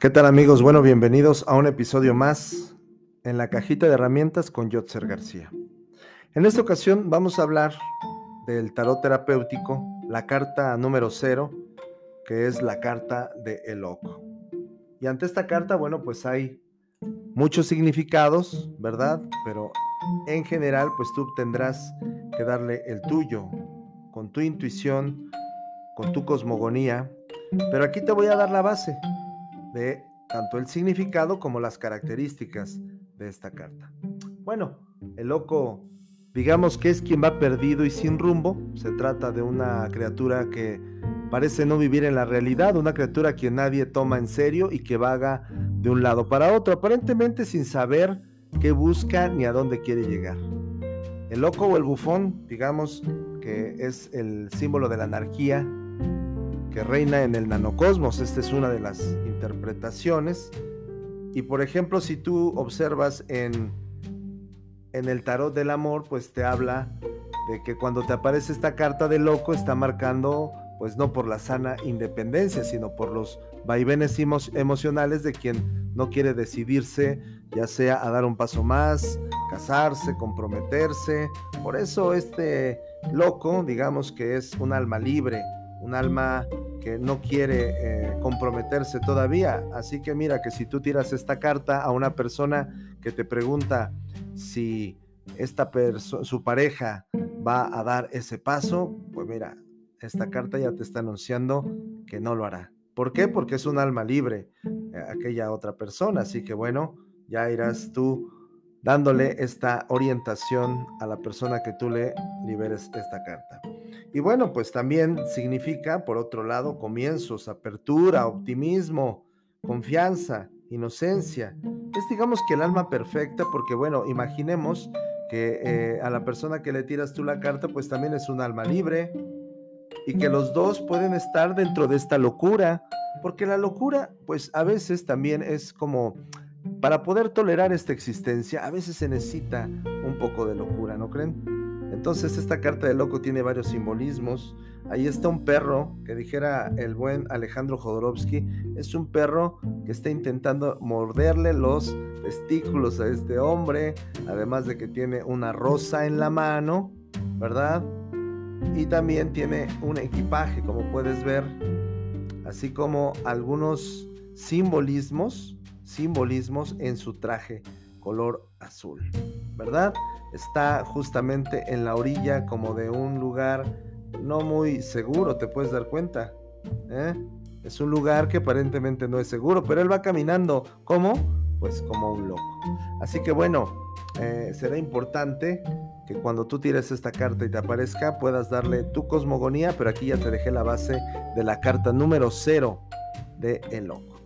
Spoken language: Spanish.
¿Qué tal amigos? Bueno, bienvenidos a un episodio más en la cajita de herramientas con Yotzer García. En esta ocasión vamos a hablar del tarot terapéutico, la carta número cero, que es la carta de El Loco. Y ante esta carta, bueno, pues hay muchos significados, ¿verdad? Pero en general, pues tú tendrás que darle el tuyo, con tu intuición, con tu cosmogonía. Pero aquí te voy a dar la base de tanto el significado como las características de esta carta. Bueno, el loco, digamos que es quien va perdido y sin rumbo. Se trata de una criatura que parece no vivir en la realidad, una criatura que nadie toma en serio y que vaga de un lado para otro, aparentemente sin saber qué busca ni a dónde quiere llegar. El loco o el bufón, digamos que es el símbolo de la anarquía que reina en el nanocosmos. Esta es una de las interpretaciones. Y por ejemplo, si tú observas en, en el tarot del amor, pues te habla de que cuando te aparece esta carta de loco está marcando pues no por la sana independencia, sino por los vaivenes emocionales de quien no quiere decidirse, ya sea a dar un paso más, casarse, comprometerse. Por eso este loco, digamos que es un alma libre, un alma que no quiere eh, comprometerse todavía. Así que mira que si tú tiras esta carta a una persona que te pregunta si esta su pareja va a dar ese paso, pues mira, esta carta ya te está anunciando que no lo hará. ¿Por qué? Porque es un alma libre eh, aquella otra persona. Así que bueno, ya irás tú dándole esta orientación a la persona que tú le liberes esta carta. Y bueno, pues también significa, por otro lado, comienzos, apertura, optimismo, confianza, inocencia. Es digamos que el alma perfecta porque bueno, imaginemos que eh, a la persona que le tiras tú la carta pues también es un alma libre y que los dos pueden estar dentro de esta locura, porque la locura pues a veces también es como para poder tolerar esta existencia, a veces se necesita un poco de locura, ¿no creen? Entonces esta carta de loco tiene varios simbolismos. Ahí está un perro, que dijera el buen Alejandro Jodorowsky, es un perro que está intentando morderle los testículos a este hombre, además de que tiene una rosa en la mano, ¿verdad? Y también tiene un equipaje, como puedes ver, así como algunos simbolismos simbolismos en su traje color azul, ¿verdad? Está justamente en la orilla como de un lugar no muy seguro, te puedes dar cuenta. ¿eh? Es un lugar que aparentemente no es seguro, pero él va caminando, ¿cómo? Pues como un loco. Así que bueno, eh, será importante que cuando tú tires esta carta y te aparezca puedas darle tu cosmogonía, pero aquí ya te dejé la base de la carta número cero de El Loco.